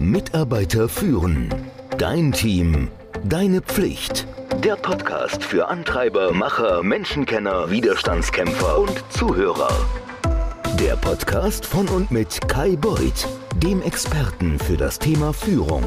Mitarbeiter führen. Dein Team. Deine Pflicht. Der Podcast für Antreiber, Macher, Menschenkenner, Widerstandskämpfer und Zuhörer. Der Podcast von und mit Kai Beuth, dem Experten für das Thema Führung.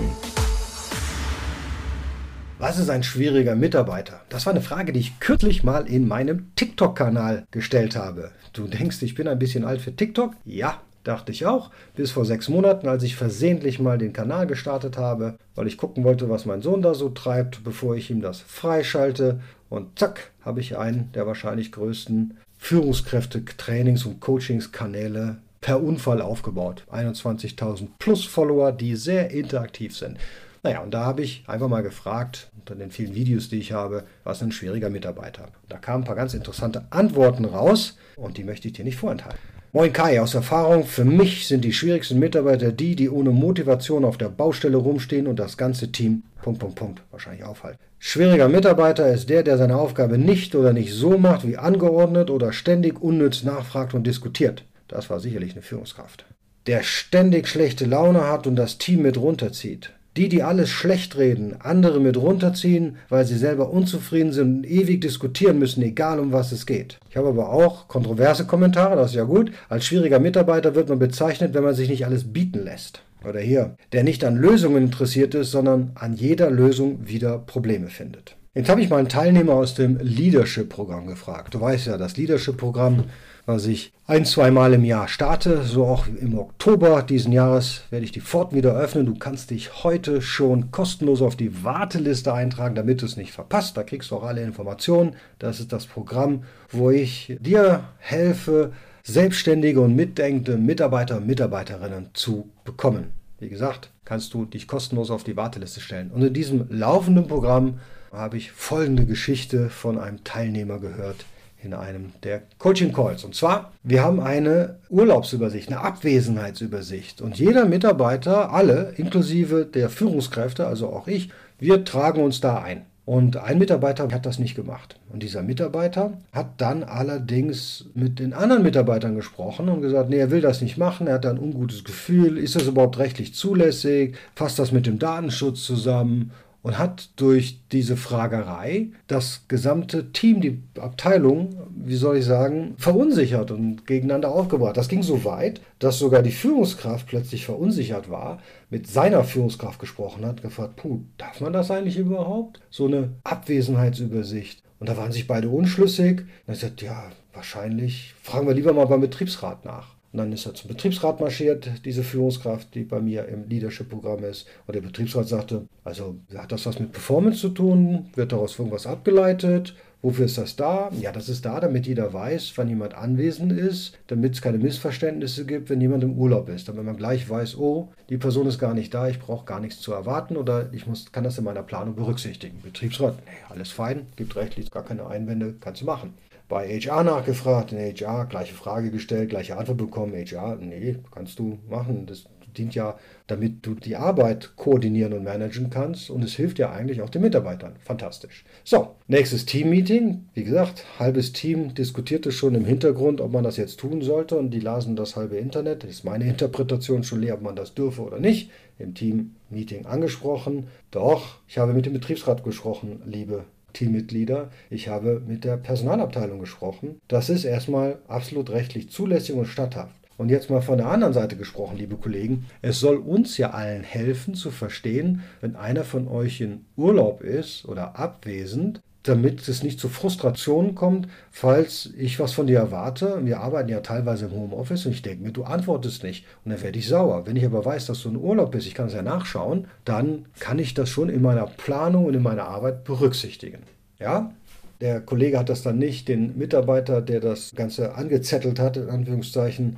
Was ist ein schwieriger Mitarbeiter? Das war eine Frage, die ich kürzlich mal in meinem TikTok-Kanal gestellt habe. Du denkst, ich bin ein bisschen alt für TikTok? Ja, dachte ich auch. Bis vor sechs Monaten, als ich versehentlich mal den Kanal gestartet habe, weil ich gucken wollte, was mein Sohn da so treibt, bevor ich ihm das freischalte. Und zack, habe ich einen der wahrscheinlich größten Führungskräfte-Trainings- und Coachingskanäle per Unfall aufgebaut. 21.000 plus Follower, die sehr interaktiv sind. Naja, und da habe ich einfach mal gefragt, unter den vielen Videos, die ich habe, was ein schwieriger Mitarbeiter. Da kamen ein paar ganz interessante Antworten raus und die möchte ich dir nicht vorenthalten. Moin Kai, aus Erfahrung, für mich sind die schwierigsten Mitarbeiter die, die ohne Motivation auf der Baustelle rumstehen und das ganze Team Punkt, Punkt, Punkt wahrscheinlich aufhalten. Schwieriger Mitarbeiter ist der, der seine Aufgabe nicht oder nicht so macht wie angeordnet oder ständig unnütz nachfragt und diskutiert. Das war sicherlich eine Führungskraft. Der ständig schlechte Laune hat und das Team mit runterzieht. Die, die alles schlecht reden, andere mit runterziehen, weil sie selber unzufrieden sind und ewig diskutieren müssen, egal um was es geht. Ich habe aber auch kontroverse Kommentare, das ist ja gut. Als schwieriger Mitarbeiter wird man bezeichnet, wenn man sich nicht alles bieten lässt. Oder hier, der nicht an Lösungen interessiert ist, sondern an jeder Lösung wieder Probleme findet. Jetzt habe ich mal einen Teilnehmer aus dem Leadership-Programm gefragt. Du weißt ja, das Leadership-Programm was ich ein, zwei Mal im Jahr starte. So auch im Oktober diesen Jahres werde ich die Pforten wieder öffnen. Du kannst dich heute schon kostenlos auf die Warteliste eintragen, damit du es nicht verpasst. Da kriegst du auch alle Informationen. Das ist das Programm, wo ich dir helfe, selbstständige und mitdenkende Mitarbeiter und Mitarbeiterinnen zu bekommen. Wie gesagt, kannst du dich kostenlos auf die Warteliste stellen. Und in diesem laufenden Programm habe ich folgende Geschichte von einem Teilnehmer gehört, in einem der Coaching Calls. Und zwar, wir haben eine Urlaubsübersicht, eine Abwesenheitsübersicht. Und jeder Mitarbeiter, alle, inklusive der Führungskräfte, also auch ich, wir tragen uns da ein. Und ein Mitarbeiter hat das nicht gemacht. Und dieser Mitarbeiter hat dann allerdings mit den anderen Mitarbeitern gesprochen und gesagt, nee, er will das nicht machen, er hat ein ungutes Gefühl, ist das überhaupt rechtlich zulässig, fasst das mit dem Datenschutz zusammen und hat durch diese Fragerei das gesamte Team, die Abteilung, wie soll ich sagen, verunsichert und gegeneinander aufgebracht. Das ging so weit, dass sogar die Führungskraft plötzlich verunsichert war, mit seiner Führungskraft gesprochen hat, gefragt, puh, darf man das eigentlich überhaupt? So eine Abwesenheitsübersicht. Und da waren sich beide unschlüssig. Und er sagt, ja, wahrscheinlich fragen wir lieber mal beim Betriebsrat nach. Und dann ist er zum Betriebsrat marschiert, diese Führungskraft, die bei mir im Leadership-Programm ist. Und der Betriebsrat sagte, also hat das was mit Performance zu tun? Wird daraus irgendwas abgeleitet? Wofür ist das da? Ja, das ist da, damit jeder weiß, wann jemand anwesend ist, damit es keine Missverständnisse gibt, wenn jemand im Urlaub ist. Damit man gleich weiß, oh, die Person ist gar nicht da, ich brauche gar nichts zu erwarten oder ich muss, kann das in meiner Planung berücksichtigen. Betriebsrat, nee, alles fein, gibt rechtlich gar keine Einwände, kannst du machen bei HR nachgefragt, in HR gleiche Frage gestellt, gleiche Antwort bekommen. HR, nee, kannst du machen. Das dient ja, damit du die Arbeit koordinieren und managen kannst und es hilft ja eigentlich auch den Mitarbeitern. Fantastisch. So, nächstes Team-Meeting. Wie gesagt, halbes Team diskutierte schon im Hintergrund, ob man das jetzt tun sollte und die lasen das halbe Internet. Das ist meine Interpretation schon leer, ob man das dürfe oder nicht. Im Team-Meeting angesprochen. Doch, ich habe mit dem Betriebsrat gesprochen, liebe Teammitglieder. Ich habe mit der Personalabteilung gesprochen. Das ist erstmal absolut rechtlich zulässig und statthaft. Und jetzt mal von der anderen Seite gesprochen, liebe Kollegen. Es soll uns ja allen helfen zu verstehen, wenn einer von euch in Urlaub ist oder abwesend, damit es nicht zu Frustrationen kommt, falls ich was von dir erwarte. Wir arbeiten ja teilweise im Homeoffice und ich denke mir, du antwortest nicht. Und dann werde ich sauer. Wenn ich aber weiß, dass du in Urlaub bist, ich kann es ja nachschauen, dann kann ich das schon in meiner Planung und in meiner Arbeit berücksichtigen. Ja? Der Kollege hat das dann nicht, den Mitarbeiter, der das Ganze angezettelt hat, in Anführungszeichen,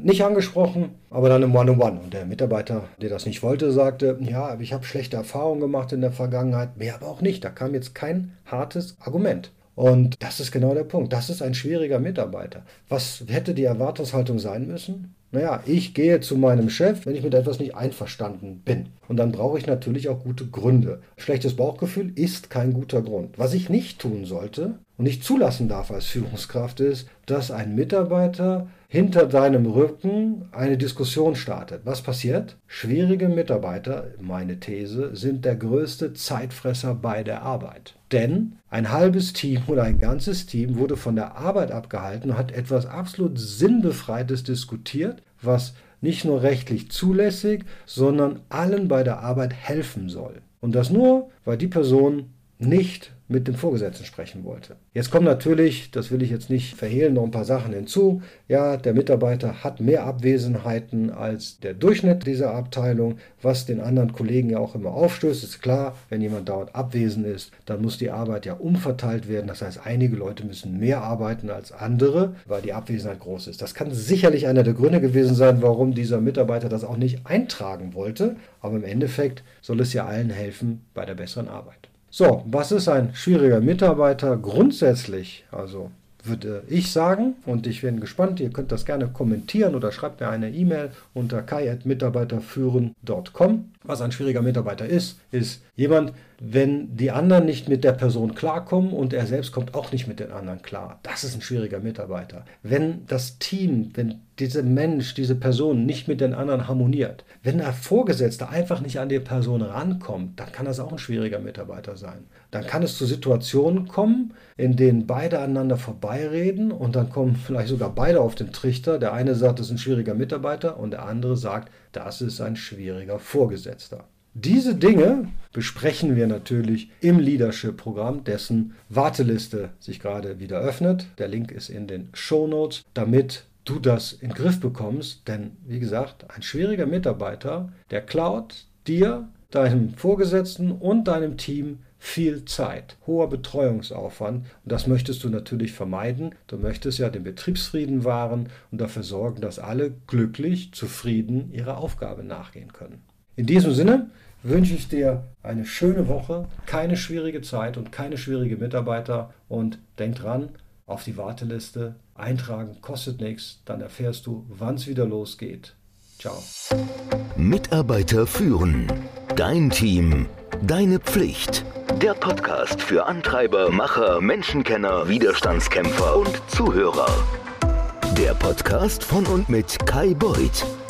nicht angesprochen, aber dann im One-on-One. Und der Mitarbeiter, der das nicht wollte, sagte, ja, ich habe schlechte Erfahrungen gemacht in der Vergangenheit, mehr aber auch nicht. Da kam jetzt kein hartes Argument. Und das ist genau der Punkt. Das ist ein schwieriger Mitarbeiter. Was hätte die Erwartungshaltung sein müssen? Naja, ich gehe zu meinem Chef, wenn ich mit etwas nicht einverstanden bin. Und dann brauche ich natürlich auch gute Gründe. Schlechtes Bauchgefühl ist kein guter Grund. Was ich nicht tun sollte, und nicht zulassen darf als Führungskraft, ist, dass ein Mitarbeiter hinter deinem Rücken eine Diskussion startet. Was passiert? Schwierige Mitarbeiter, meine These, sind der größte Zeitfresser bei der Arbeit. Denn ein halbes Team oder ein ganzes Team wurde von der Arbeit abgehalten und hat etwas absolut Sinnbefreites diskutiert, was nicht nur rechtlich zulässig, sondern allen bei der Arbeit helfen soll. Und das nur, weil die Person nicht mit dem Vorgesetzten sprechen wollte. Jetzt kommen natürlich, das will ich jetzt nicht verhehlen, noch ein paar Sachen hinzu. Ja, der Mitarbeiter hat mehr Abwesenheiten als der Durchschnitt dieser Abteilung, was den anderen Kollegen ja auch immer aufstößt. Ist klar, wenn jemand dauernd abwesend ist, dann muss die Arbeit ja umverteilt werden. Das heißt, einige Leute müssen mehr arbeiten als andere, weil die Abwesenheit groß ist. Das kann sicherlich einer der Gründe gewesen sein, warum dieser Mitarbeiter das auch nicht eintragen wollte. Aber im Endeffekt soll es ja allen helfen bei der besseren Arbeit. So, was ist ein schwieriger Mitarbeiter grundsätzlich? Also würde ich sagen, und ich bin gespannt, ihr könnt das gerne kommentieren oder schreibt mir eine E-Mail unter kai.mitarbeiterführen.com. Was ein schwieriger Mitarbeiter ist, ist jemand, wenn die anderen nicht mit der Person klarkommen und er selbst kommt auch nicht mit den anderen klar. Das ist ein schwieriger Mitarbeiter. Wenn das Team, wenn dieser Mensch, diese Person nicht mit den anderen harmoniert, wenn der Vorgesetzte einfach nicht an die Person rankommt, dann kann das auch ein schwieriger Mitarbeiter sein. Dann kann es zu Situationen kommen, in denen beide aneinander vorbeireden und dann kommen vielleicht sogar beide auf den Trichter. Der eine sagt, das ist ein schwieriger Mitarbeiter und der andere sagt, das ist ein schwieriger Vorgesetzter. Diese Dinge besprechen wir natürlich im Leadership-Programm, dessen Warteliste sich gerade wieder öffnet. Der Link ist in den Show Notes, damit du das in den Griff bekommst. Denn wie gesagt, ein schwieriger Mitarbeiter, der klaut dir, deinem Vorgesetzten und deinem Team viel Zeit, hoher Betreuungsaufwand und das möchtest du natürlich vermeiden. Du möchtest ja den Betriebsfrieden wahren und dafür sorgen, dass alle glücklich, zufrieden ihrer Aufgabe nachgehen können. In diesem Sinne wünsche ich dir eine schöne Woche, keine schwierige Zeit und keine schwierige Mitarbeiter und denk dran, auf die Warteliste eintragen kostet nichts, dann erfährst du, wann es wieder losgeht. Ciao. Mitarbeiter führen. Dein Team. Deine Pflicht. Der Podcast für Antreiber, Macher, Menschenkenner, Widerstandskämpfer und Zuhörer. Der Podcast von und mit Kai Beuth,